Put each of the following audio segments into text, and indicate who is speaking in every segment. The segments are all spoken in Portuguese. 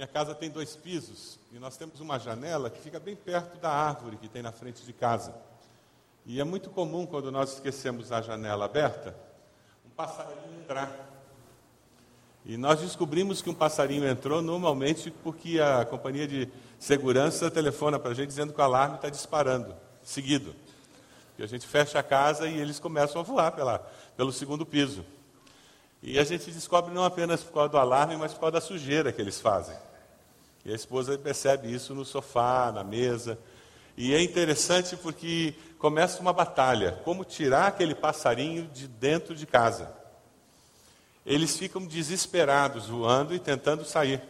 Speaker 1: minha casa tem dois pisos e nós temos uma janela que fica bem perto da árvore que tem na frente de casa. E é muito comum quando nós esquecemos a janela aberta, um passarinho entrar. E nós descobrimos que um passarinho entrou normalmente porque a companhia de segurança telefona para a gente dizendo que o alarme está disparando, seguido. E a gente fecha a casa e eles começam a voar pela, pelo segundo piso. E a gente descobre não apenas por causa do alarme, mas por causa da sujeira que eles fazem. E a esposa percebe isso no sofá, na mesa. E é interessante porque começa uma batalha: como tirar aquele passarinho de dentro de casa. Eles ficam desesperados voando e tentando sair.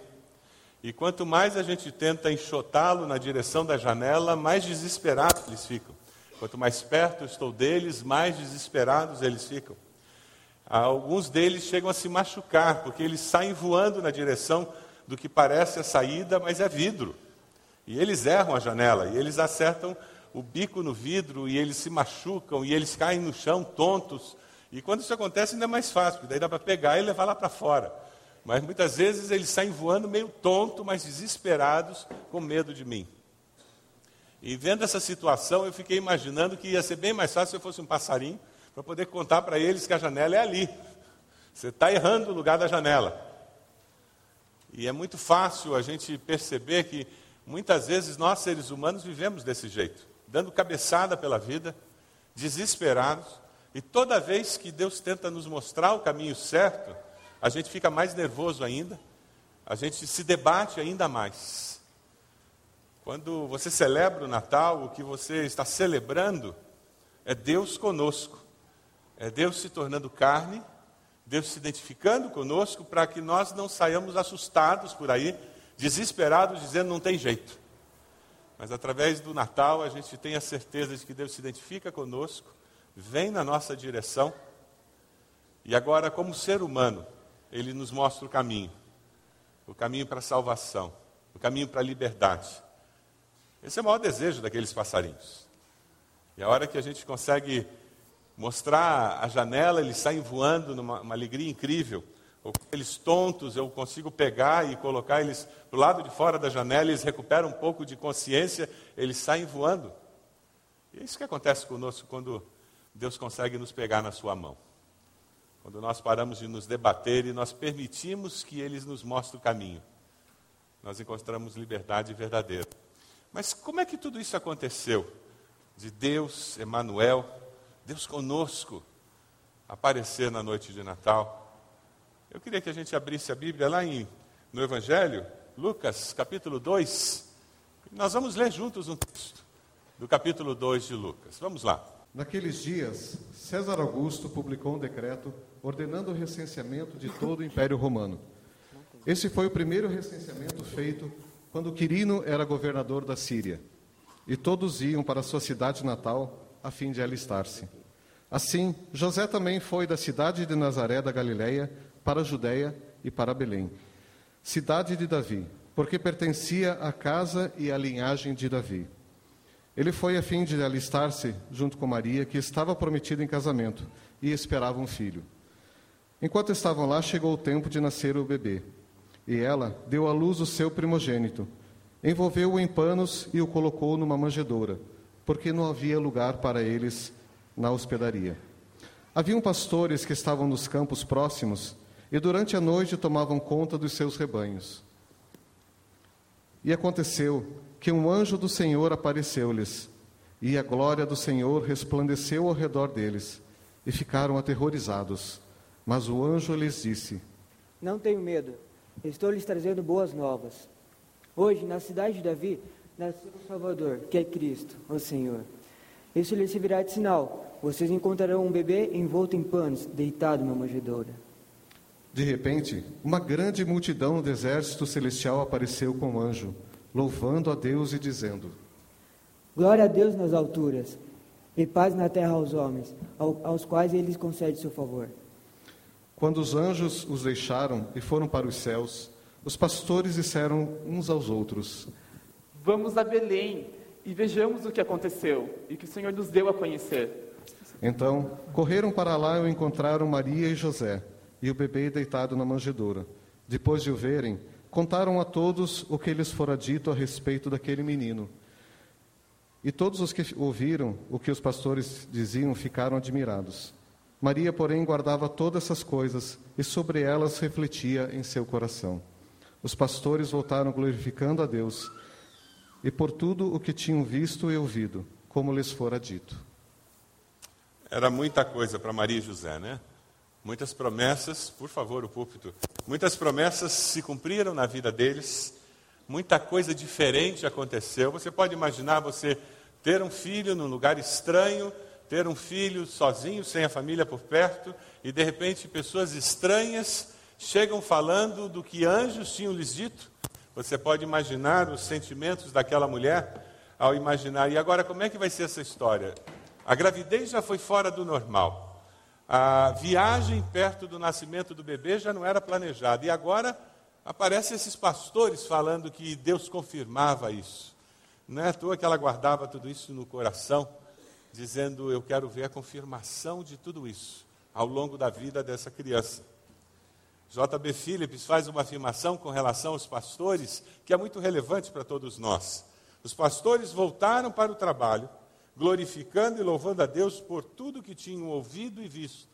Speaker 1: E quanto mais a gente tenta enxotá-lo na direção da janela, mais desesperados eles ficam. Quanto mais perto estou deles, mais desesperados eles ficam. Alguns deles chegam a se machucar, porque eles saem voando na direção do que parece a saída, mas é vidro. E eles erram a janela, e eles acertam o bico no vidro, e eles se machucam, e eles caem no chão tontos. E quando isso acontece, ainda é mais fácil, porque daí dá para pegar e levar lá para fora. Mas muitas vezes eles saem voando meio tonto, mas desesperados, com medo de mim. E vendo essa situação, eu fiquei imaginando que ia ser bem mais fácil se eu fosse um passarinho, para poder contar para eles que a janela é ali. Você está errando o lugar da janela. E é muito fácil a gente perceber que muitas vezes nós, seres humanos, vivemos desse jeito, dando cabeçada pela vida, desesperados, e toda vez que Deus tenta nos mostrar o caminho certo, a gente fica mais nervoso ainda, a gente se debate ainda mais. Quando você celebra o Natal, o que você está celebrando é Deus conosco, é Deus se tornando carne Deus se identificando conosco para que nós não saiamos assustados por aí, desesperados, dizendo não tem jeito. Mas através do Natal a gente tem a certeza de que Deus se identifica conosco, vem na nossa direção e agora, como ser humano, Ele nos mostra o caminho o caminho para a salvação, o caminho para a liberdade. Esse é o maior desejo daqueles passarinhos. E a hora que a gente consegue mostrar a janela, eles saem voando numa alegria incrível. Aqueles tontos, eu consigo pegar e colocar eles do lado de fora da janela, eles recuperam um pouco de consciência, eles saem voando. E é isso que acontece conosco quando Deus consegue nos pegar na sua mão. Quando nós paramos de nos debater e nós permitimos que eles nos mostrem o caminho. Nós encontramos liberdade verdadeira. Mas como é que tudo isso aconteceu? De Deus, Emanuel, Deus conosco aparecer na noite de Natal. Eu queria que a gente abrisse a Bíblia lá em, no Evangelho, Lucas capítulo 2. Nós vamos ler juntos um texto do capítulo 2 de Lucas. Vamos lá.
Speaker 2: Naqueles dias, César Augusto publicou um decreto ordenando o recenseamento de todo o Império Romano. Esse foi o primeiro recenseamento feito quando Quirino era governador da Síria. E todos iam para sua cidade natal a fim de alistar-se. Assim, José também foi da cidade de Nazaré da Galiléia para a Judéia e para Belém, cidade de Davi, porque pertencia à casa e à linhagem de Davi. Ele foi a fim de alistar-se junto com Maria, que estava prometida em casamento e esperava um filho. Enquanto estavam lá, chegou o tempo de nascer o bebê. E ela deu à luz o seu primogênito, envolveu-o em panos e o colocou numa manjedoura, porque não havia lugar para eles na hospedaria. Haviam pastores que estavam nos campos próximos e durante a noite tomavam conta dos seus rebanhos. E aconteceu que um anjo do Senhor apareceu-lhes, e a glória do Senhor resplandeceu ao redor deles, e ficaram aterrorizados. Mas o anjo lhes disse:
Speaker 3: Não tenho medo, estou lhes trazendo boas novas. Hoje, na cidade de Davi, nasceu o Salvador, que é Cristo, o Senhor. Isso lhe servirá de sinal. Vocês encontrarão um bebê envolto em panos, deitado numa manjedoura.
Speaker 2: De repente, uma grande multidão do exército celestial apareceu com o anjo, louvando a Deus e dizendo:
Speaker 3: Glória a Deus nas alturas, e paz na terra aos homens, aos quais ele concede seu favor.
Speaker 2: Quando os anjos os deixaram e foram para os céus, os pastores disseram uns aos outros:
Speaker 4: Vamos a Belém e vejamos o que aconteceu e que o Senhor nos deu a conhecer.
Speaker 2: Então, correram para lá e encontraram Maria e José, e o bebê deitado na manjedoura. Depois de o verem, contaram a todos o que lhes fora dito a respeito daquele menino. E todos os que ouviram o que os pastores diziam ficaram admirados. Maria, porém, guardava todas essas coisas e sobre elas refletia em seu coração. Os pastores voltaram glorificando a Deus e por tudo o que tinham visto e ouvido, como lhes fora dito.
Speaker 1: Era muita coisa para Maria e José, né? Muitas promessas, por favor, o púlpito. Muitas promessas se cumpriram na vida deles, muita coisa diferente aconteceu. Você pode imaginar você ter um filho num lugar estranho, ter um filho sozinho, sem a família por perto, e de repente pessoas estranhas chegam falando do que anjos tinham lhes dito. Você pode imaginar os sentimentos daquela mulher ao imaginar. E agora, como é que vai ser essa história? A gravidez já foi fora do normal. A viagem perto do nascimento do bebê já não era planejada. E agora aparecem esses pastores falando que Deus confirmava isso. Não é à toa que ela guardava tudo isso no coração, dizendo: Eu quero ver a confirmação de tudo isso ao longo da vida dessa criança. J.B. Phillips faz uma afirmação com relação aos pastores que é muito relevante para todos nós. Os pastores voltaram para o trabalho glorificando e louvando a Deus por tudo que tinham ouvido e visto,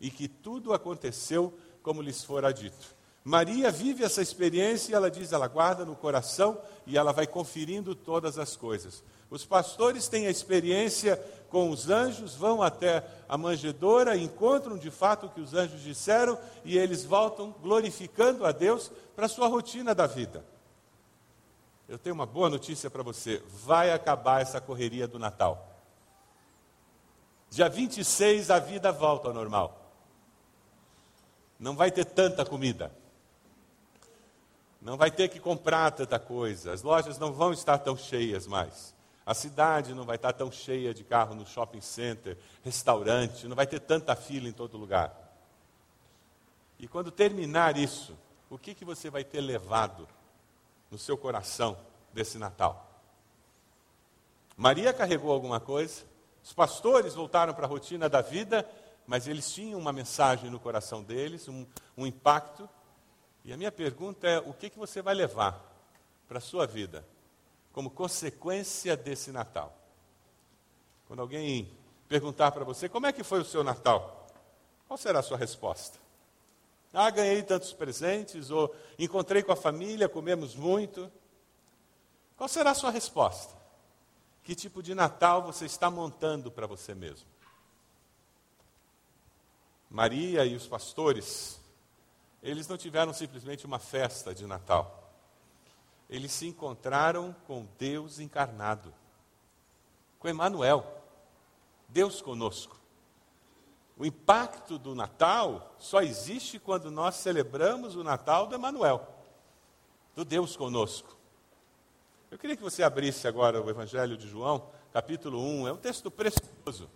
Speaker 1: e que tudo aconteceu como lhes fora dito. Maria vive essa experiência e ela diz, ela guarda no coração e ela vai conferindo todas as coisas. Os pastores têm a experiência com os anjos, vão até a manjedoura, encontram de fato o que os anjos disseram e eles voltam glorificando a Deus para a sua rotina da vida. Eu tenho uma boa notícia para você: vai acabar essa correria do Natal. Dia 26 a vida volta ao normal. Não vai ter tanta comida. Não vai ter que comprar tanta coisa. As lojas não vão estar tão cheias mais. A cidade não vai estar tão cheia de carro no shopping center, restaurante, não vai ter tanta fila em todo lugar. E quando terminar isso, o que, que você vai ter levado no seu coração desse Natal? Maria carregou alguma coisa? Os pastores voltaram para a rotina da vida, mas eles tinham uma mensagem no coração deles, um, um impacto. E a minha pergunta é: o que, que você vai levar para a sua vida como consequência desse Natal? Quando alguém perguntar para você como é que foi o seu Natal, qual será a sua resposta? Ah, ganhei tantos presentes, ou encontrei com a família, comemos muito. Qual será a sua resposta? Que tipo de Natal você está montando para você mesmo? Maria e os pastores, eles não tiveram simplesmente uma festa de Natal. Eles se encontraram com Deus encarnado, com Emmanuel, Deus conosco. O impacto do Natal só existe quando nós celebramos o Natal do Emmanuel, do Deus conosco. Eu queria que você abrisse agora o Evangelho de João, capítulo 1. É um texto precioso.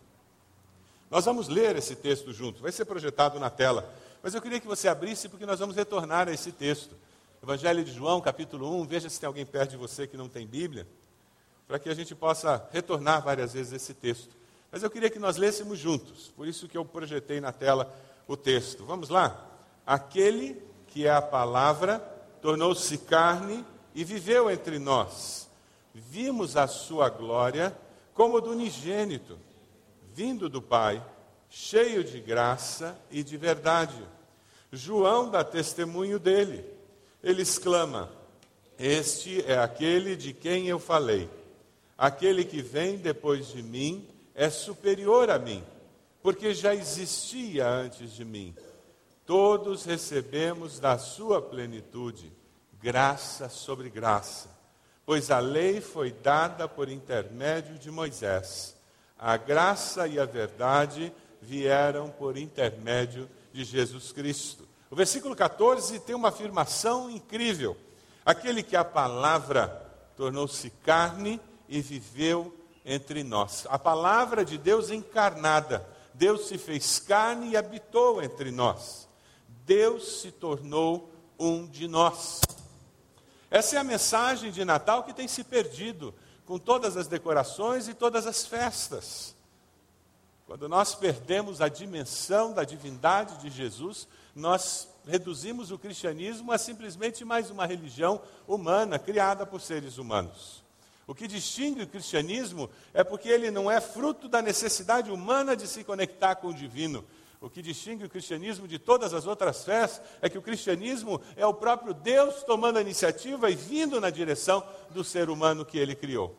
Speaker 1: Nós vamos ler esse texto junto, vai ser projetado na tela. Mas eu queria que você abrisse, porque nós vamos retornar a esse texto. Evangelho de João, capítulo 1. Veja se tem alguém perto de você que não tem Bíblia, para que a gente possa retornar várias vezes esse texto. Mas eu queria que nós lêssemos juntos, por isso que eu projetei na tela o texto. Vamos lá? Aquele que é a palavra tornou-se carne e viveu entre nós. Vimos a sua glória como do unigênito, vindo do Pai, cheio de graça e de verdade. João dá testemunho dele. Ele exclama: Este é aquele de quem eu falei. Aquele que vem depois de mim é superior a mim, porque já existia antes de mim. Todos recebemos da sua plenitude graça sobre graça, pois a lei foi dada por intermédio de Moisés. A graça e a verdade vieram por intermédio de Jesus Cristo. O versículo 14 tem uma afirmação incrível. Aquele que a palavra tornou-se carne e viveu entre nós. A palavra de Deus encarnada. Deus se fez carne e habitou entre nós. Deus se tornou um de nós. Essa é a mensagem de Natal que tem se perdido com todas as decorações e todas as festas. Quando nós perdemos a dimensão da divindade de Jesus, nós reduzimos o cristianismo a simplesmente mais uma religião humana, criada por seres humanos. O que distingue o cristianismo é porque ele não é fruto da necessidade humana de se conectar com o divino. O que distingue o cristianismo de todas as outras fés é que o cristianismo é o próprio Deus tomando a iniciativa e vindo na direção do ser humano que ele criou.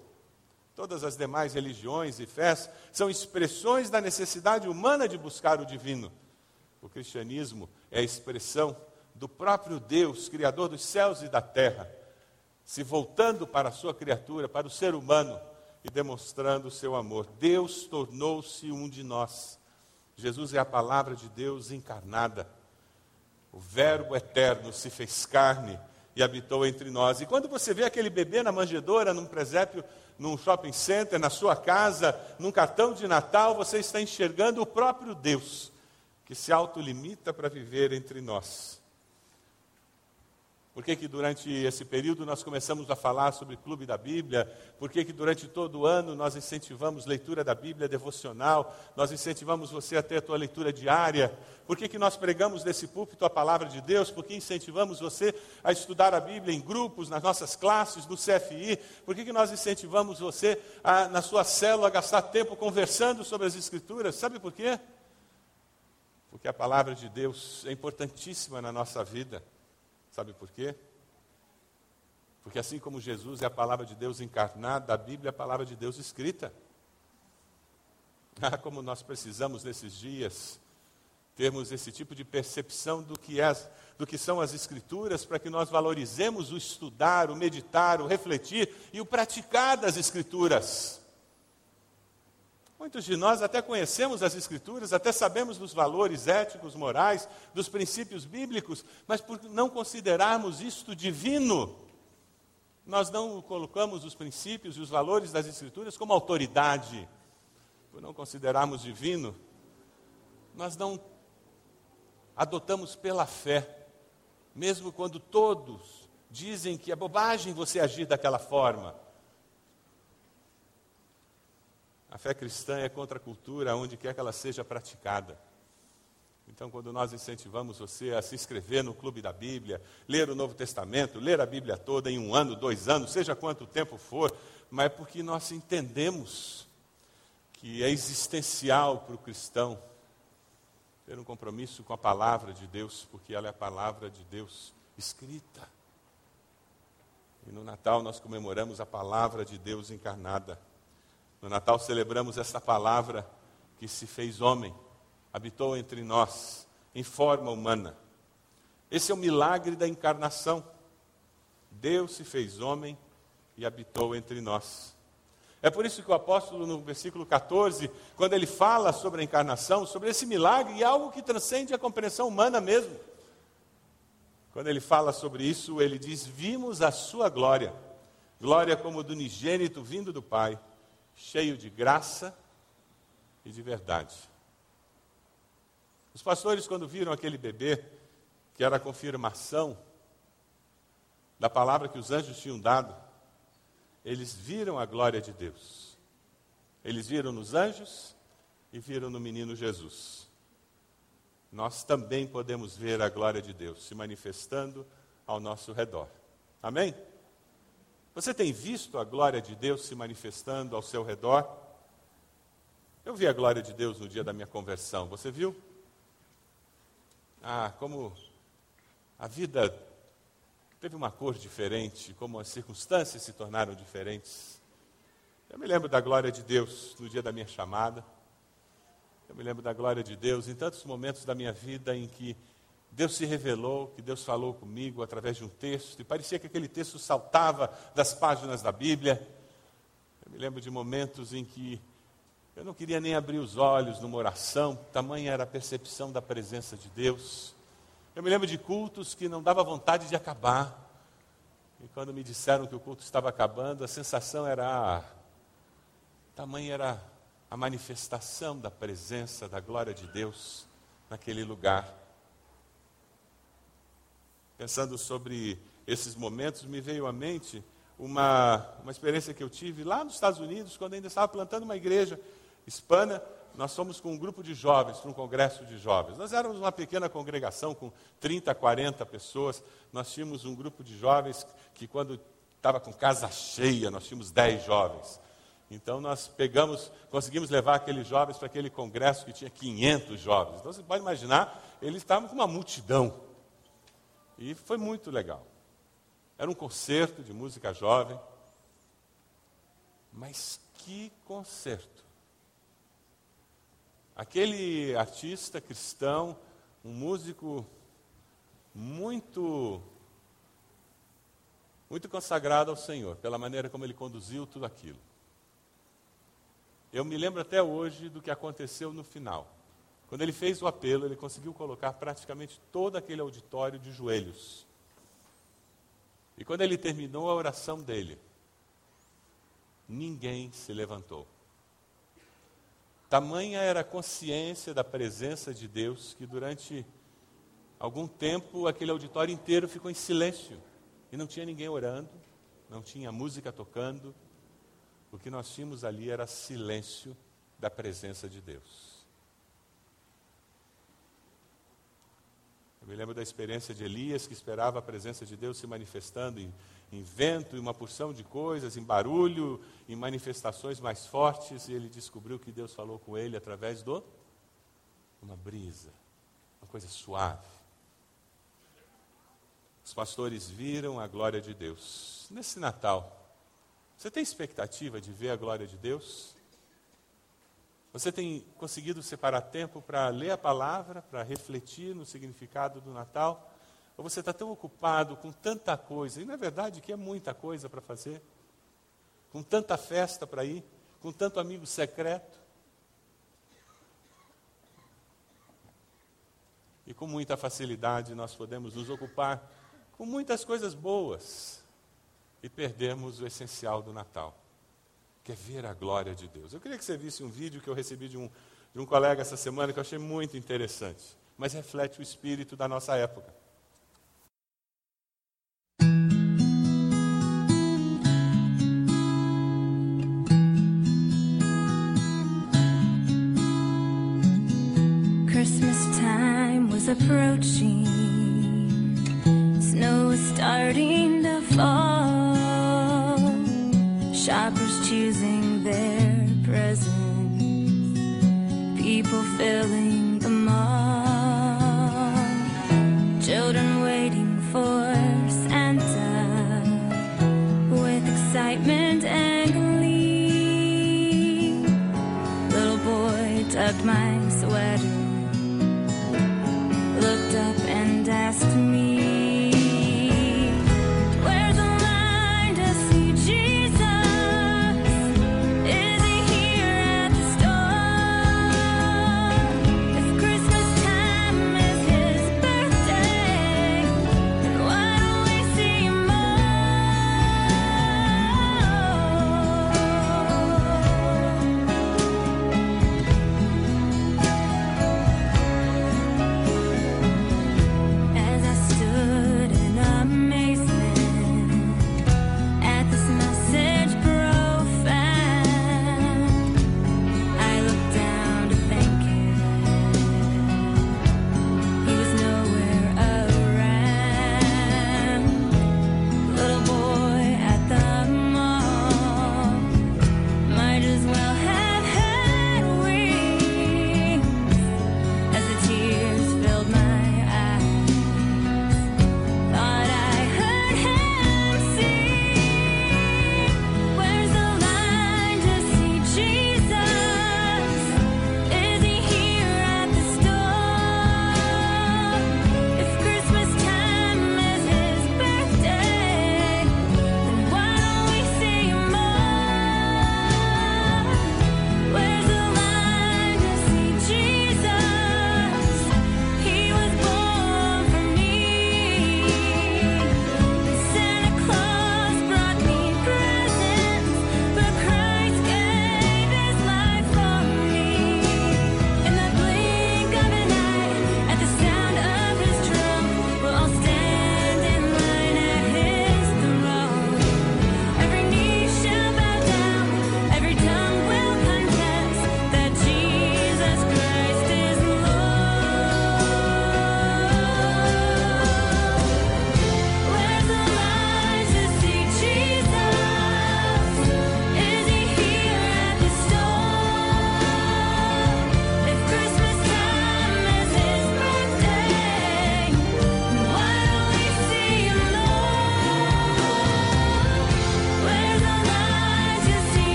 Speaker 1: Todas as demais religiões e fés são expressões da necessidade humana de buscar o divino. O cristianismo é a expressão do próprio Deus, Criador dos céus e da terra, se voltando para a sua criatura, para o ser humano e demonstrando o seu amor. Deus tornou-se um de nós. Jesus é a palavra de Deus encarnada. O Verbo eterno se fez carne e habitou entre nós. E quando você vê aquele bebê na manjedoura, num presépio, num shopping center, na sua casa, num cartão de Natal, você está enxergando o próprio Deus que se autolimita para viver entre nós. Por que, que durante esse período nós começamos a falar sobre Clube da Bíblia? Por que, que durante todo o ano nós incentivamos leitura da Bíblia devocional? Nós incentivamos você a ter a tua leitura diária? Por que, que nós pregamos desse púlpito a palavra de Deus? Por que incentivamos você a estudar a Bíblia em grupos, nas nossas classes, no CFI? Por que, que nós incentivamos você, a, na sua célula, a gastar tempo conversando sobre as Escrituras? Sabe por quê? Porque a palavra de Deus é importantíssima na nossa vida. Sabe por quê? Porque assim como Jesus é a palavra de Deus encarnada, a Bíblia é a palavra de Deus escrita. Ah, como nós precisamos nesses dias termos esse tipo de percepção do que, é, do que são as Escrituras, para que nós valorizemos o estudar, o meditar, o refletir e o praticar das Escrituras. Muitos de nós até conhecemos as Escrituras, até sabemos dos valores éticos, morais, dos princípios bíblicos, mas por não considerarmos isto divino, nós não colocamos os princípios e os valores das Escrituras como autoridade. Por não considerarmos divino, nós não adotamos pela fé, mesmo quando todos dizem que é bobagem você agir daquela forma. A fé cristã é contra a cultura, onde quer que ela seja praticada. Então, quando nós incentivamos você a se inscrever no Clube da Bíblia, ler o Novo Testamento, ler a Bíblia toda em um ano, dois anos, seja quanto tempo for, mas é porque nós entendemos que é existencial para o cristão ter um compromisso com a palavra de Deus, porque ela é a palavra de Deus escrita. E no Natal nós comemoramos a palavra de Deus encarnada. No Natal celebramos essa palavra que se fez homem, habitou entre nós, em forma humana. Esse é o milagre da encarnação. Deus se fez homem e habitou entre nós. É por isso que o apóstolo, no versículo 14, quando ele fala sobre a encarnação, sobre esse milagre, é algo que transcende a compreensão humana mesmo. Quando ele fala sobre isso, ele diz: Vimos a sua glória, glória como do unigênito vindo do Pai cheio de graça e de verdade. Os pastores, quando viram aquele bebê, que era a confirmação da palavra que os anjos tinham dado, eles viram a glória de Deus. Eles viram nos anjos e viram no menino Jesus. Nós também podemos ver a glória de Deus se manifestando ao nosso redor. Amém? Você tem visto a glória de Deus se manifestando ao seu redor? Eu vi a glória de Deus no dia da minha conversão, você viu? Ah, como a vida teve uma cor diferente, como as circunstâncias se tornaram diferentes. Eu me lembro da glória de Deus no dia da minha chamada. Eu me lembro da glória de Deus em tantos momentos da minha vida em que Deus se revelou, que Deus falou comigo através de um texto, e parecia que aquele texto saltava das páginas da Bíblia. Eu me lembro de momentos em que eu não queria nem abrir os olhos numa oração, tamanha era a percepção da presença de Deus. Eu me lembro de cultos que não dava vontade de acabar. E quando me disseram que o culto estava acabando, a sensação era. Tamanha era a manifestação da presença, da glória de Deus naquele lugar. Pensando sobre esses momentos, me veio à mente uma, uma experiência que eu tive lá nos Estados Unidos, quando ainda estava plantando uma igreja hispana. nós fomos com um grupo de jovens para um congresso de jovens. Nós éramos uma pequena congregação com 30, 40 pessoas. Nós tínhamos um grupo de jovens que, quando estava com casa cheia, nós tínhamos 10 jovens. Então nós pegamos, conseguimos levar aqueles jovens para aquele congresso que tinha 500 jovens. Então você pode imaginar, eles estavam com uma multidão. E foi muito legal. Era um concerto de música jovem. Mas que concerto! Aquele artista cristão, um músico muito muito consagrado ao Senhor, pela maneira como ele conduziu tudo aquilo. Eu me lembro até hoje do que aconteceu no final. Quando ele fez o apelo, ele conseguiu colocar praticamente todo aquele auditório de joelhos. E quando ele terminou a oração dele, ninguém se levantou. Tamanha era a consciência da presença de Deus que durante algum tempo aquele auditório inteiro ficou em silêncio. E não tinha ninguém orando, não tinha música tocando. O que nós tínhamos ali era silêncio da presença de Deus. Eu me lembro da experiência de Elias, que esperava a presença de Deus se manifestando em, em vento, em uma porção de coisas, em barulho, em manifestações mais fortes, e ele descobriu que Deus falou com ele através de uma brisa, uma coisa suave. Os pastores viram a glória de Deus. Nesse Natal, você tem expectativa de ver a glória de Deus? Você tem conseguido separar tempo para ler a palavra, para refletir no significado do Natal? Ou você está tão ocupado com tanta coisa, e não é verdade que é muita coisa para fazer? Com tanta festa para ir, com tanto amigo secreto? E com muita facilidade nós podemos nos ocupar com muitas coisas boas e perdermos o essencial do Natal, que é ver a glória de Deus. Eu queria que você visse um vídeo que eu recebi de um, de um colega essa semana que eu achei muito interessante, mas reflete o espírito da nossa época.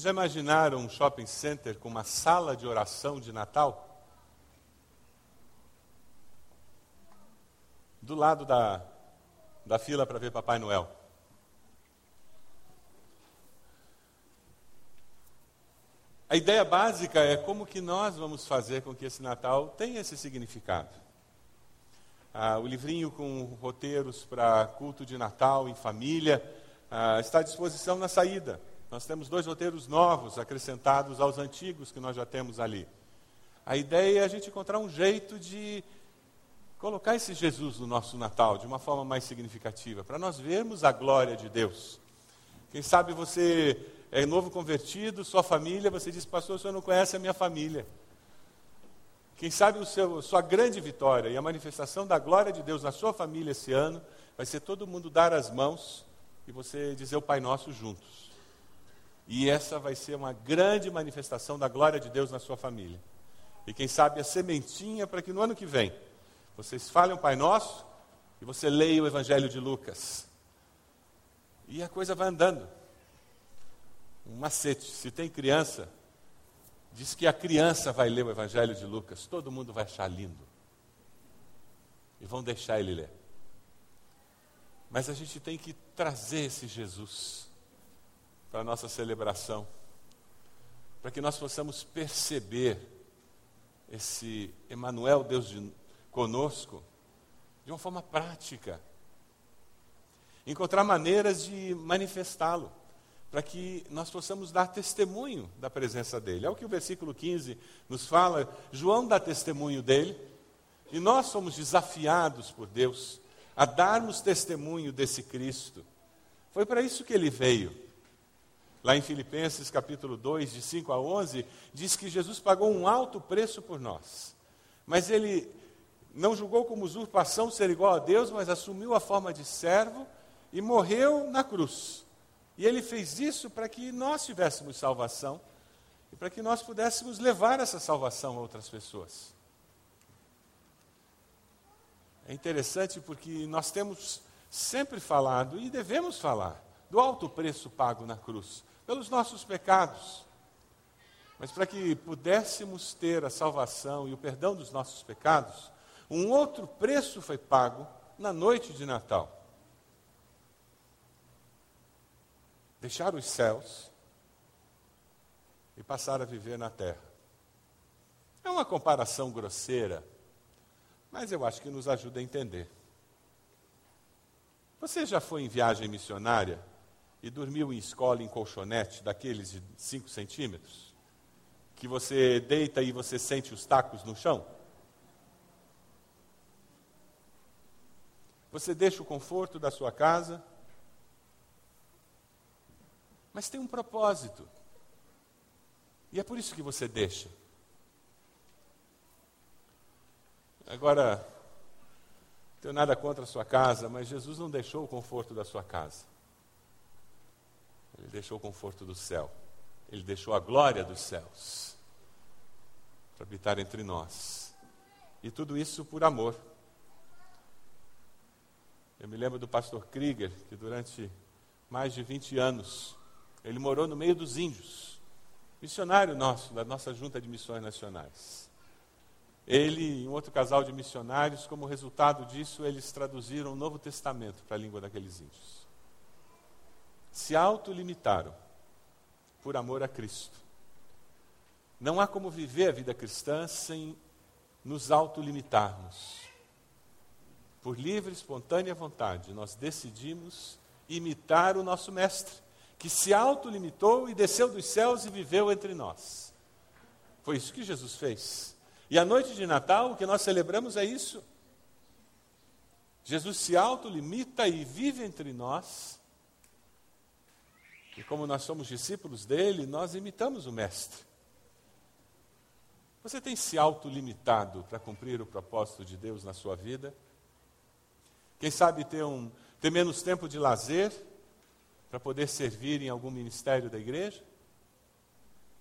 Speaker 1: Vocês já imaginaram um shopping center com uma sala de oração de Natal? Do lado da, da fila para ver Papai Noel. A ideia básica é como que nós vamos fazer com que esse Natal tenha esse significado. Ah, o livrinho com roteiros para culto de Natal em família ah, está à disposição na saída. Nós temos dois roteiros novos acrescentados aos antigos que nós já temos ali. A ideia é a gente encontrar um jeito de colocar esse Jesus no nosso Natal de uma forma mais significativa, para nós vermos a glória de Deus. Quem sabe você é novo convertido, sua família, você diz, pastor, o senhor não conhece a minha família. Quem sabe o seu, sua grande vitória e a manifestação da glória de Deus na sua família esse ano vai ser todo mundo dar as mãos e você dizer o Pai Nosso juntos. E essa vai ser uma grande manifestação da glória de Deus na sua família. E quem sabe a sementinha para que no ano que vem vocês falem o Pai Nosso e você leia o Evangelho de Lucas. E a coisa vai andando. Um macete: se tem criança, diz que a criança vai ler o Evangelho de Lucas, todo mundo vai achar lindo. E vão deixar ele ler. Mas a gente tem que trazer esse Jesus para a nossa celebração, para que nós possamos perceber esse Emanuel, Deus de, conosco, de uma forma prática. Encontrar maneiras de manifestá-lo, para que nós possamos dar testemunho da presença dele. É o que o versículo 15 nos fala. João dá testemunho dele, e nós somos desafiados por Deus a darmos testemunho desse Cristo. Foi para isso que ele veio. Lá em Filipenses capítulo 2, de 5 a 11, diz que Jesus pagou um alto preço por nós. Mas ele não julgou como usurpação ser igual a Deus, mas assumiu a forma de servo e morreu na cruz. E ele fez isso para que nós tivéssemos salvação e para que nós pudéssemos levar essa salvação a outras pessoas. É interessante porque nós temos sempre falado e devemos falar do alto preço pago na cruz pelos nossos pecados. Mas para que pudéssemos ter a salvação e o perdão dos nossos pecados, um outro preço foi pago na noite de Natal. Deixar os céus e passar a viver na terra. É uma comparação grosseira, mas eu acho que nos ajuda a entender. Você já foi em viagem missionária e dormiu em escola em colchonete daqueles de 5 centímetros? Que você deita e você sente os tacos no chão? Você deixa o conforto da sua casa, mas tem um propósito. E é por isso que você deixa. Agora, não tenho nada contra a sua casa, mas Jesus não deixou o conforto da sua casa. Ele deixou o conforto do céu. Ele deixou a glória dos céus para habitar entre nós. E tudo isso por amor. Eu me lembro do pastor Krieger, que durante mais de 20 anos, ele morou no meio dos índios, missionário nosso, da nossa junta de missões nacionais. Ele e um outro casal de missionários, como resultado disso, eles traduziram o Novo Testamento para a língua daqueles índios. Se autolimitaram por amor a Cristo. Não há como viver a vida cristã sem nos autolimitarmos por livre, espontânea vontade, nós decidimos imitar o nosso Mestre, que se autolimitou e desceu dos céus e viveu entre nós. Foi isso que Jesus fez. E a noite de Natal, o que nós celebramos é isso. Jesus se autolimita e vive entre nós. E como nós somos discípulos dele, nós imitamos o Mestre. Você tem se autolimitado para cumprir o propósito de Deus na sua vida? Quem sabe ter, um, ter menos tempo de lazer para poder servir em algum ministério da igreja?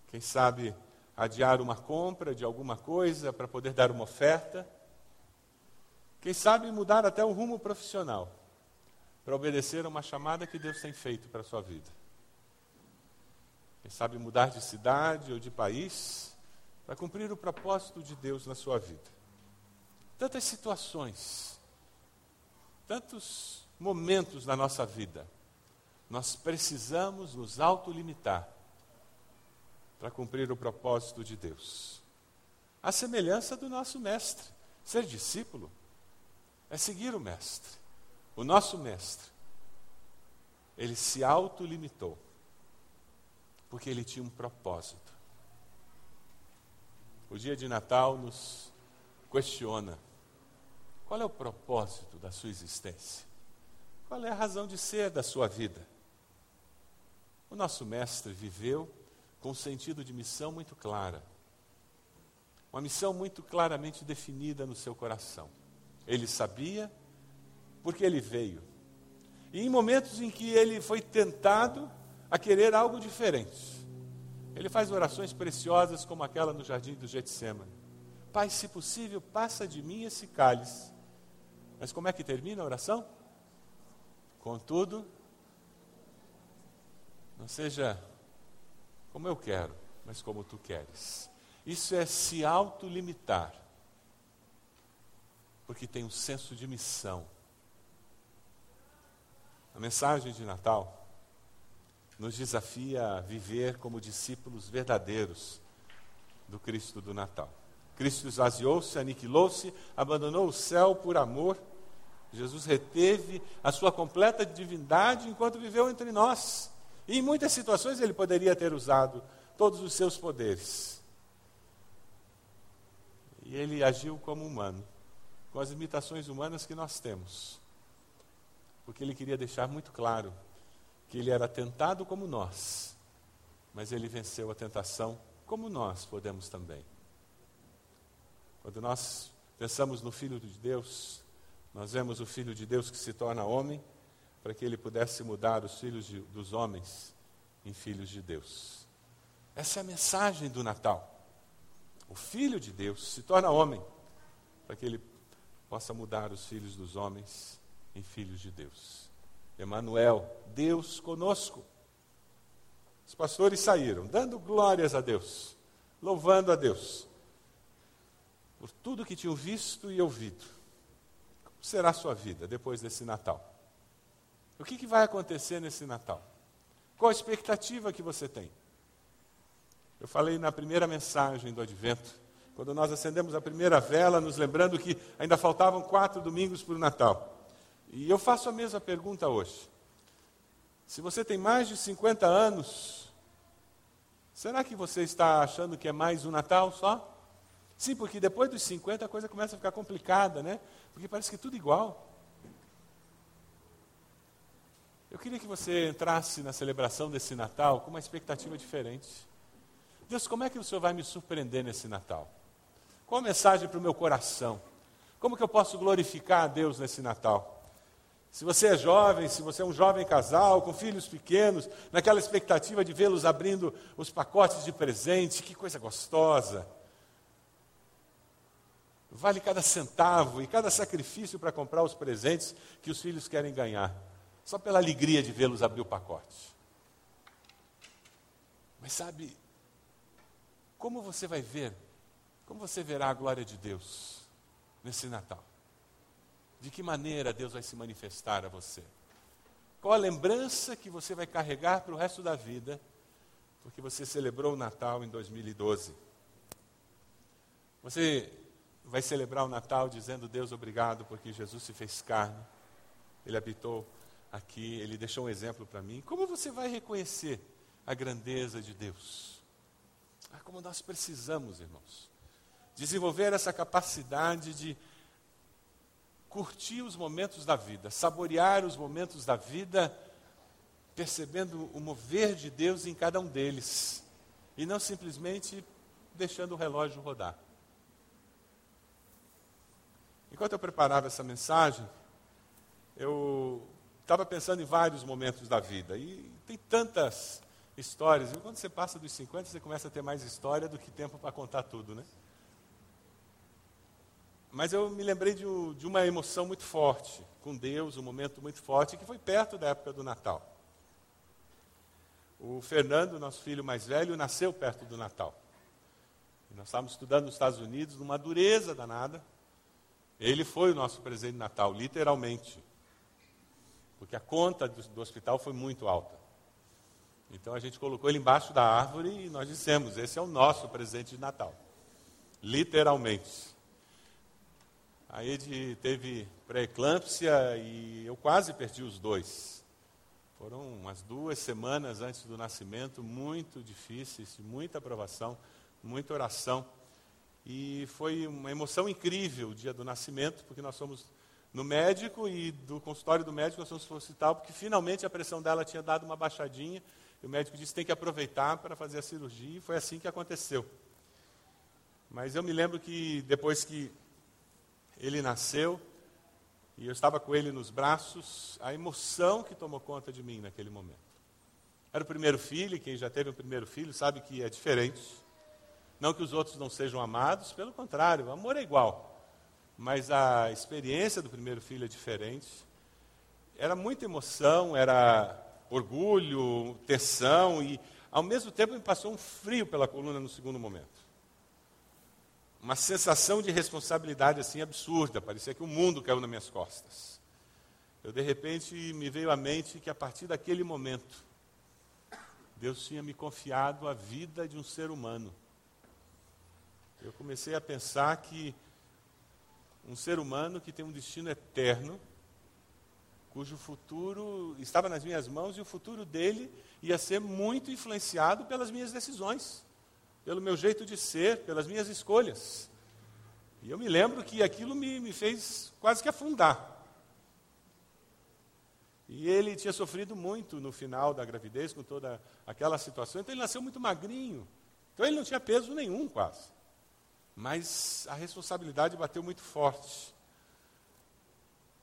Speaker 1: Quem sabe adiar uma compra de alguma coisa para poder dar uma oferta? Quem sabe mudar até o rumo profissional para obedecer a uma chamada que Deus tem feito para a sua vida? Quem sabe mudar de cidade ou de país para cumprir o propósito de Deus na sua vida. Tantas situações, tantos momentos na nossa vida, nós precisamos nos autolimitar para cumprir o propósito de Deus. A semelhança do nosso mestre. Ser discípulo é seguir o mestre. O nosso mestre, ele se autolimitou, porque ele tinha um propósito. O dia de Natal nos questiona: qual é o propósito da sua existência? Qual é a razão de ser da sua vida? O nosso mestre viveu com um sentido de missão muito clara. Uma missão muito claramente definida no seu coração. Ele sabia porque ele veio. E em momentos em que ele foi tentado a querer algo diferente, ele faz orações preciosas como aquela no jardim do Getsemane. Pai, se possível, passa de mim esse cálice. Mas como é que termina a oração? Contudo, não seja como eu quero, mas como tu queres. Isso é se autolimitar, porque tem um senso de missão. A mensagem de Natal nos desafia a viver como discípulos verdadeiros do Cristo do Natal. Cristo esvaziou-se, aniquilou-se, abandonou o céu por amor. Jesus reteve a sua completa divindade enquanto viveu entre nós. E em muitas situações ele poderia ter usado todos os seus poderes. E ele agiu como humano, com as limitações humanas que nós temos. Porque ele queria deixar muito claro que ele era tentado como nós, mas ele venceu a tentação como nós podemos também. Quando nós pensamos no Filho de Deus, nós vemos o Filho de Deus que se torna homem para que ele pudesse mudar os filhos de, dos homens em filhos de Deus. Essa é a mensagem do Natal. O Filho de Deus se torna homem para que ele possa mudar os filhos dos homens em filhos de Deus. Emanuel, Deus conosco. Os pastores saíram dando glórias a Deus, louvando a Deus por tudo que tinham visto e ouvido. Como será a sua vida depois desse Natal? O que, que vai acontecer nesse Natal? Qual a expectativa que você tem? Eu falei na primeira mensagem do Advento, quando nós acendemos a primeira vela, nos lembrando que ainda faltavam quatro domingos para o Natal. E eu faço a mesma pergunta hoje. Se você tem mais de 50 anos, será que você está achando que é mais um Natal só? Sim, porque depois dos 50 a coisa começa a ficar complicada, né? Porque parece que é tudo igual. Eu queria que você entrasse na celebração desse Natal com uma expectativa diferente. Deus, como é que o Senhor vai me surpreender nesse Natal? Qual a mensagem para o meu coração? Como que eu posso glorificar a Deus nesse Natal? Se você é jovem, se você é um jovem casal com filhos pequenos, naquela expectativa de vê-los abrindo os pacotes de presente, que coisa gostosa. Vale cada centavo e cada sacrifício para comprar os presentes que os filhos querem ganhar só pela alegria de vê-los abrir o pacote. Mas sabe, como você vai ver, como você verá a glória de Deus nesse Natal? De que maneira Deus vai se manifestar a você? Qual a lembrança que você vai carregar para o resto da vida, porque você celebrou o Natal em 2012? Você vai celebrar o Natal dizendo: Deus, obrigado, porque Jesus se fez carne, Ele habitou aqui, ele deixou um exemplo para mim. Como você vai reconhecer a grandeza de Deus? Ah, como nós precisamos, irmãos, desenvolver essa capacidade de curtir os momentos da vida, saborear os momentos da vida, percebendo o mover de Deus em cada um deles, e não simplesmente deixando o relógio rodar. Enquanto eu preparava essa mensagem, eu estava pensando em vários momentos da vida. E tem tantas histórias. E quando você passa dos 50, você começa a ter mais história do que tempo para contar tudo, né? Mas eu me lembrei de, de uma emoção muito forte com Deus, um momento muito forte, que foi perto da época do Natal. O Fernando, nosso filho mais velho, nasceu perto do Natal. E nós estávamos estudando nos Estados Unidos, numa dureza danada. Ele foi o nosso presente de Natal, literalmente. Porque a conta do, do hospital foi muito alta. Então a gente colocou ele embaixo da árvore e nós dissemos: esse é o nosso presente de Natal. Literalmente. A Ed teve pré-eclâmpsia e eu quase perdi os dois. Foram umas duas semanas antes do nascimento, muito difíceis, muita aprovação, muita oração. E foi uma emoção incrível o dia do nascimento, porque nós fomos no médico e do consultório do médico nós fomos para o hospital, porque finalmente a pressão dela tinha dado uma baixadinha. E o médico disse tem que aproveitar para fazer a cirurgia, e foi assim que aconteceu. Mas eu me lembro que depois que ele nasceu, e eu estava com ele nos braços, a emoção que tomou conta de mim naquele momento. Era o primeiro filho, quem já teve um primeiro filho sabe que é diferente. Não que os outros não sejam amados, pelo contrário, o amor é igual. Mas a experiência do primeiro filho é diferente. Era muita emoção, era orgulho, tensão, e ao mesmo tempo me passou um frio pela coluna no segundo momento uma sensação de responsabilidade assim absurda, parecia que o mundo caiu nas minhas costas. Eu de repente me veio à mente que a partir daquele momento Deus tinha me confiado a vida de um ser humano. Eu comecei a pensar que um ser humano que tem um destino eterno, cujo futuro estava nas minhas mãos e o futuro dele ia ser muito influenciado pelas minhas decisões pelo meu jeito de ser, pelas minhas escolhas. E eu me lembro que aquilo me, me fez quase que afundar. E ele tinha sofrido muito no final da gravidez, com toda aquela situação. Então ele nasceu muito magrinho. Então ele não tinha peso nenhum, quase. Mas a responsabilidade bateu muito forte.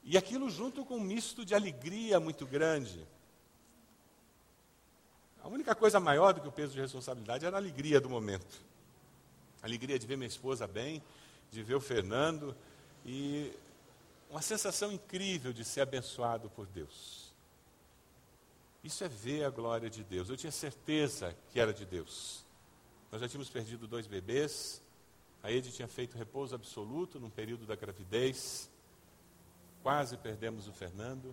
Speaker 1: E aquilo junto com um misto de alegria muito grande. A única coisa maior do que o peso de responsabilidade era a alegria do momento. A alegria de ver minha esposa bem, de ver o Fernando e uma sensação incrível de ser abençoado por Deus. Isso é ver a glória de Deus. Eu tinha certeza que era de Deus. Nós já tínhamos perdido dois bebês. A Ed tinha feito repouso absoluto num período da gravidez. Quase perdemos o Fernando.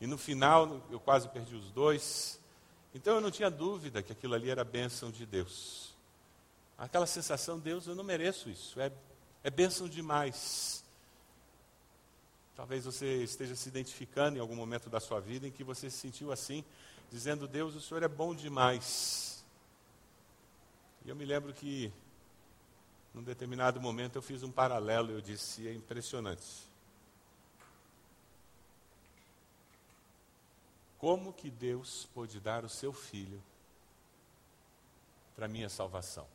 Speaker 1: E no final, eu quase perdi os dois. Então eu não tinha dúvida que aquilo ali era bênção de Deus. Aquela sensação, Deus, eu não mereço isso, é, é bênção demais. Talvez você esteja se identificando em algum momento da sua vida em que você se sentiu assim, dizendo, Deus, o Senhor é bom demais. E eu me lembro que, num determinado momento, eu fiz um paralelo eu disse, é impressionante. Como que Deus pôde dar o seu filho para minha salvação?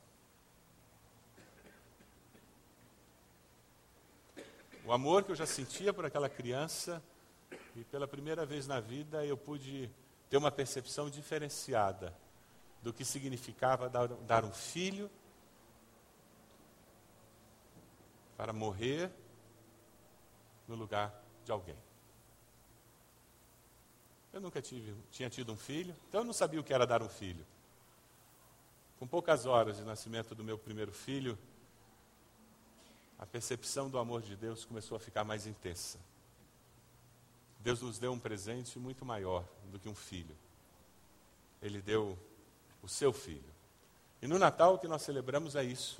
Speaker 1: O amor que eu já sentia por aquela criança, e pela primeira vez na vida eu pude ter uma percepção diferenciada do que significava dar, dar um filho para morrer no lugar de alguém. Eu nunca tive, tinha tido um filho, então eu não sabia o que era dar um filho. Com poucas horas de nascimento do meu primeiro filho, a percepção do amor de Deus começou a ficar mais intensa. Deus nos deu um presente muito maior do que um filho. Ele deu o seu filho. E no Natal o que nós celebramos é isso.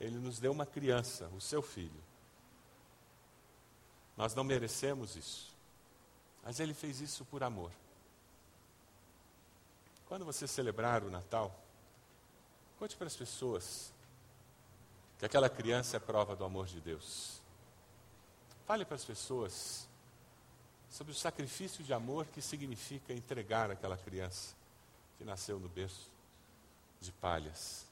Speaker 1: Ele nos deu uma criança, o seu filho. Nós não merecemos isso. Mas ele fez isso por amor. Quando você celebrar o Natal, conte para as pessoas que aquela criança é prova do amor de Deus. Fale para as pessoas sobre o sacrifício de amor que significa entregar aquela criança que nasceu no berço de palhas.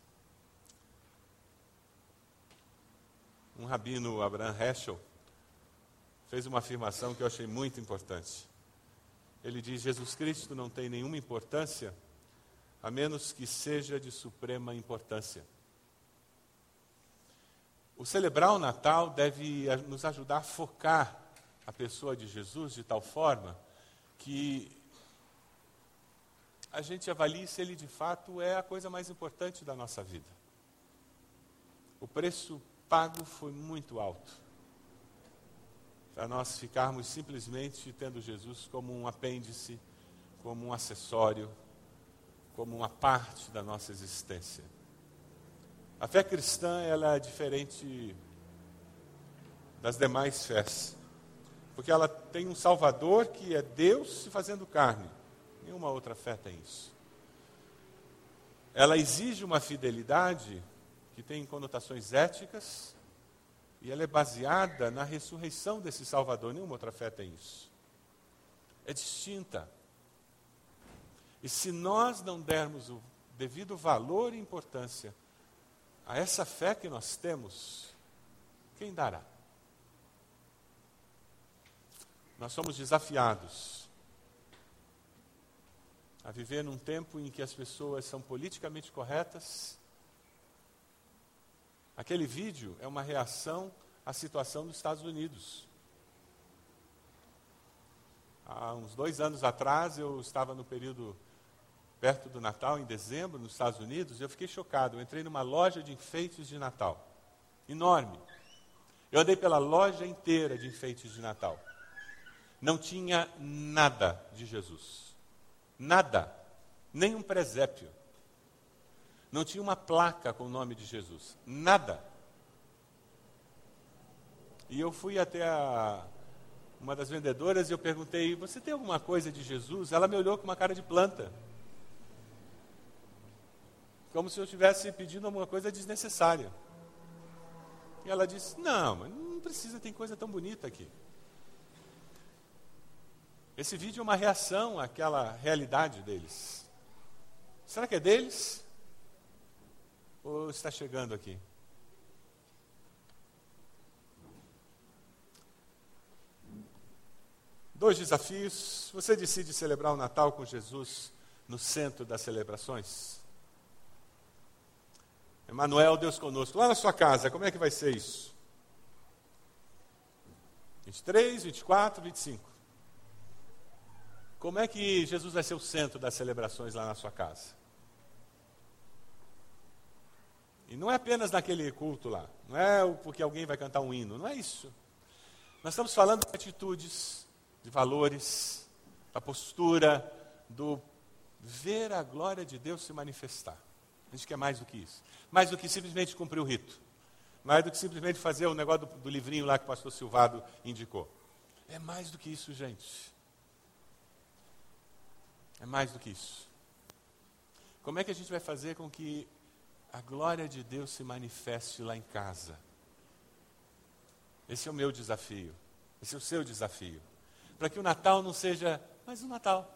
Speaker 1: Um rabino, Abraham Heschel, fez uma afirmação que eu achei muito importante. Ele diz: Jesus Cristo não tem nenhuma importância a menos que seja de suprema importância. O celebrar o Natal deve nos ajudar a focar a pessoa de Jesus de tal forma que a gente avalie se ele de fato é a coisa mais importante da nossa vida. O preço pago foi muito alto. Para nós ficarmos simplesmente tendo Jesus como um apêndice, como um acessório, como uma parte da nossa existência. A fé cristã ela é diferente das demais fés, porque ela tem um Salvador que é Deus se fazendo carne. Nenhuma outra fé tem isso. Ela exige uma fidelidade que tem conotações éticas e ela é baseada na ressurreição desse Salvador. Nenhuma outra fé tem isso. É distinta. E se nós não dermos o devido valor e importância a essa fé que nós temos, quem dará? Nós somos desafiados a viver num tempo em que as pessoas são politicamente corretas. Aquele vídeo é uma reação à situação dos Estados Unidos. Há uns dois anos atrás, eu estava no período perto do Natal, em dezembro, nos Estados Unidos, e eu fiquei chocado. Eu entrei numa loja de enfeites de Natal, enorme. Eu andei pela loja inteira de enfeites de Natal. Não tinha nada de Jesus. Nada. Nem um presépio. Não tinha uma placa com o nome de Jesus. Nada. E eu fui até a, uma das vendedoras e eu perguntei: Você tem alguma coisa de Jesus? Ela me olhou com uma cara de planta. Como se eu estivesse pedindo alguma coisa desnecessária. E ela disse: Não, mas não precisa, tem coisa tão bonita aqui. Esse vídeo é uma reação àquela realidade deles. Será que é deles? Ou está chegando aqui? Dois desafios. Você decide celebrar o Natal com Jesus no centro das celebrações? Emanuel, Deus conosco. Lá na sua casa, como é que vai ser isso? 23, 24, 25. Como é que Jesus vai ser o centro das celebrações lá na sua casa? Não é apenas naquele culto lá, não é porque alguém vai cantar um hino, não é isso. Nós estamos falando de atitudes, de valores, da postura, do ver a glória de Deus se manifestar. A gente quer mais do que isso. Mais do que simplesmente cumprir o rito. Mais do que simplesmente fazer o negócio do, do livrinho lá que o pastor Silvado indicou. É mais do que isso, gente. É mais do que isso. Como é que a gente vai fazer com que a glória de Deus se manifeste lá em casa? Esse é o meu desafio. Esse é o seu desafio. Para que o Natal não seja mais um Natal.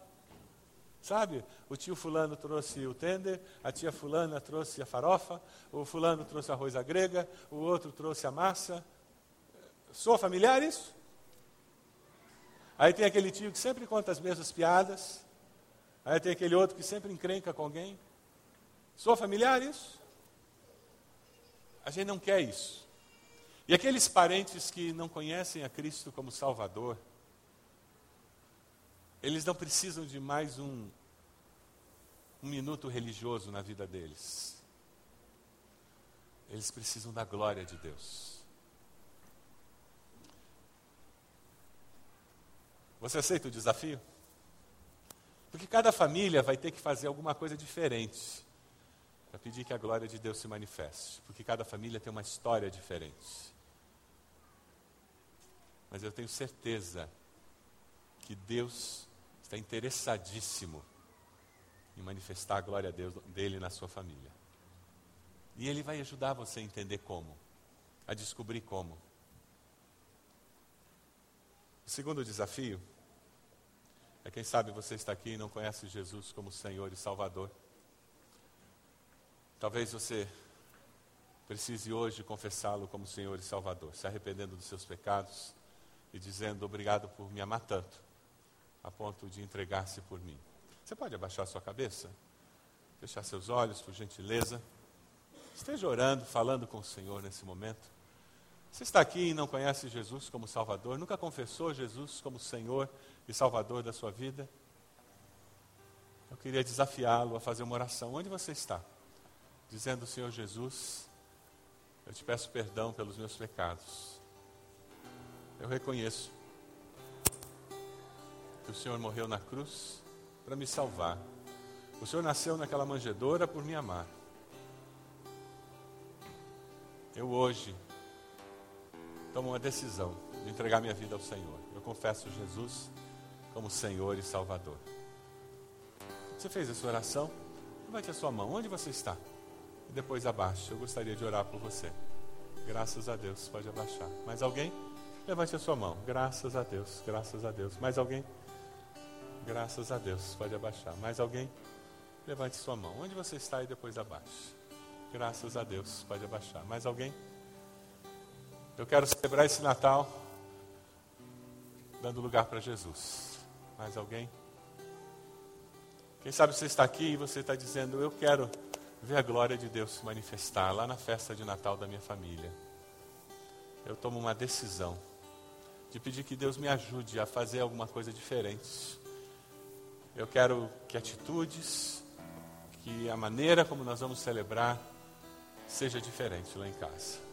Speaker 1: Sabe? O tio fulano trouxe o tender, a tia fulana trouxe a farofa, o fulano trouxe arroz à grega, o outro trouxe a massa. Sou familiar isso? Aí tem aquele tio que sempre conta as mesmas piadas. Aí tem aquele outro que sempre encrenca com alguém. Sou familiar isso? A gente não quer isso. E aqueles parentes que não conhecem a Cristo como Salvador, eles não precisam de mais um, um minuto religioso na vida deles. Eles precisam da glória de Deus. Você aceita o desafio? Porque cada família vai ter que fazer alguma coisa diferente para pedir que a glória de Deus se manifeste. Porque cada família tem uma história diferente. Mas eu tenho certeza que Deus está interessadíssimo em manifestar a glória dele na sua família. E ele vai ajudar você a entender como, a descobrir como. O segundo desafio é quem sabe você está aqui e não conhece Jesus como Senhor e Salvador. Talvez você precise hoje confessá-lo como Senhor e Salvador, se arrependendo dos seus pecados e dizendo obrigado por me amar tanto, a ponto de entregar-se por mim. Você pode abaixar sua cabeça? Fechar seus olhos, por gentileza. Esteja orando, falando com o Senhor nesse momento. Você está aqui e não conhece Jesus como Salvador, nunca confessou Jesus como Senhor e Salvador da sua vida? Eu queria desafiá-lo a fazer uma oração. Onde você está? Dizendo, Senhor Jesus, eu te peço perdão pelos meus pecados. Eu reconheço que o Senhor morreu na cruz para me salvar. O Senhor nasceu naquela manjedoura por me amar. Eu hoje tomo uma decisão de entregar minha vida ao Senhor. Eu confesso Jesus como Senhor e Salvador. Você fez essa oração? Levante a sua mão. Onde você está? E depois abaixe. Eu gostaria de orar por você. Graças a Deus. Pode abaixar. Mais alguém? Levante a sua mão. Graças a Deus. Graças a Deus. Mais alguém? Graças a Deus. Pode abaixar. Mais alguém? Levante sua mão. Onde você está e depois abaixe. Graças a Deus. Pode abaixar. Mais alguém? Eu quero celebrar esse Natal dando lugar para Jesus. Mais alguém? Quem sabe você está aqui e você está dizendo: Eu quero ver a glória de Deus se manifestar lá na festa de Natal da minha família. Eu tomo uma decisão de pedir que Deus me ajude a fazer alguma coisa diferente. Eu quero que atitudes, que a maneira como nós vamos celebrar seja diferente lá em casa.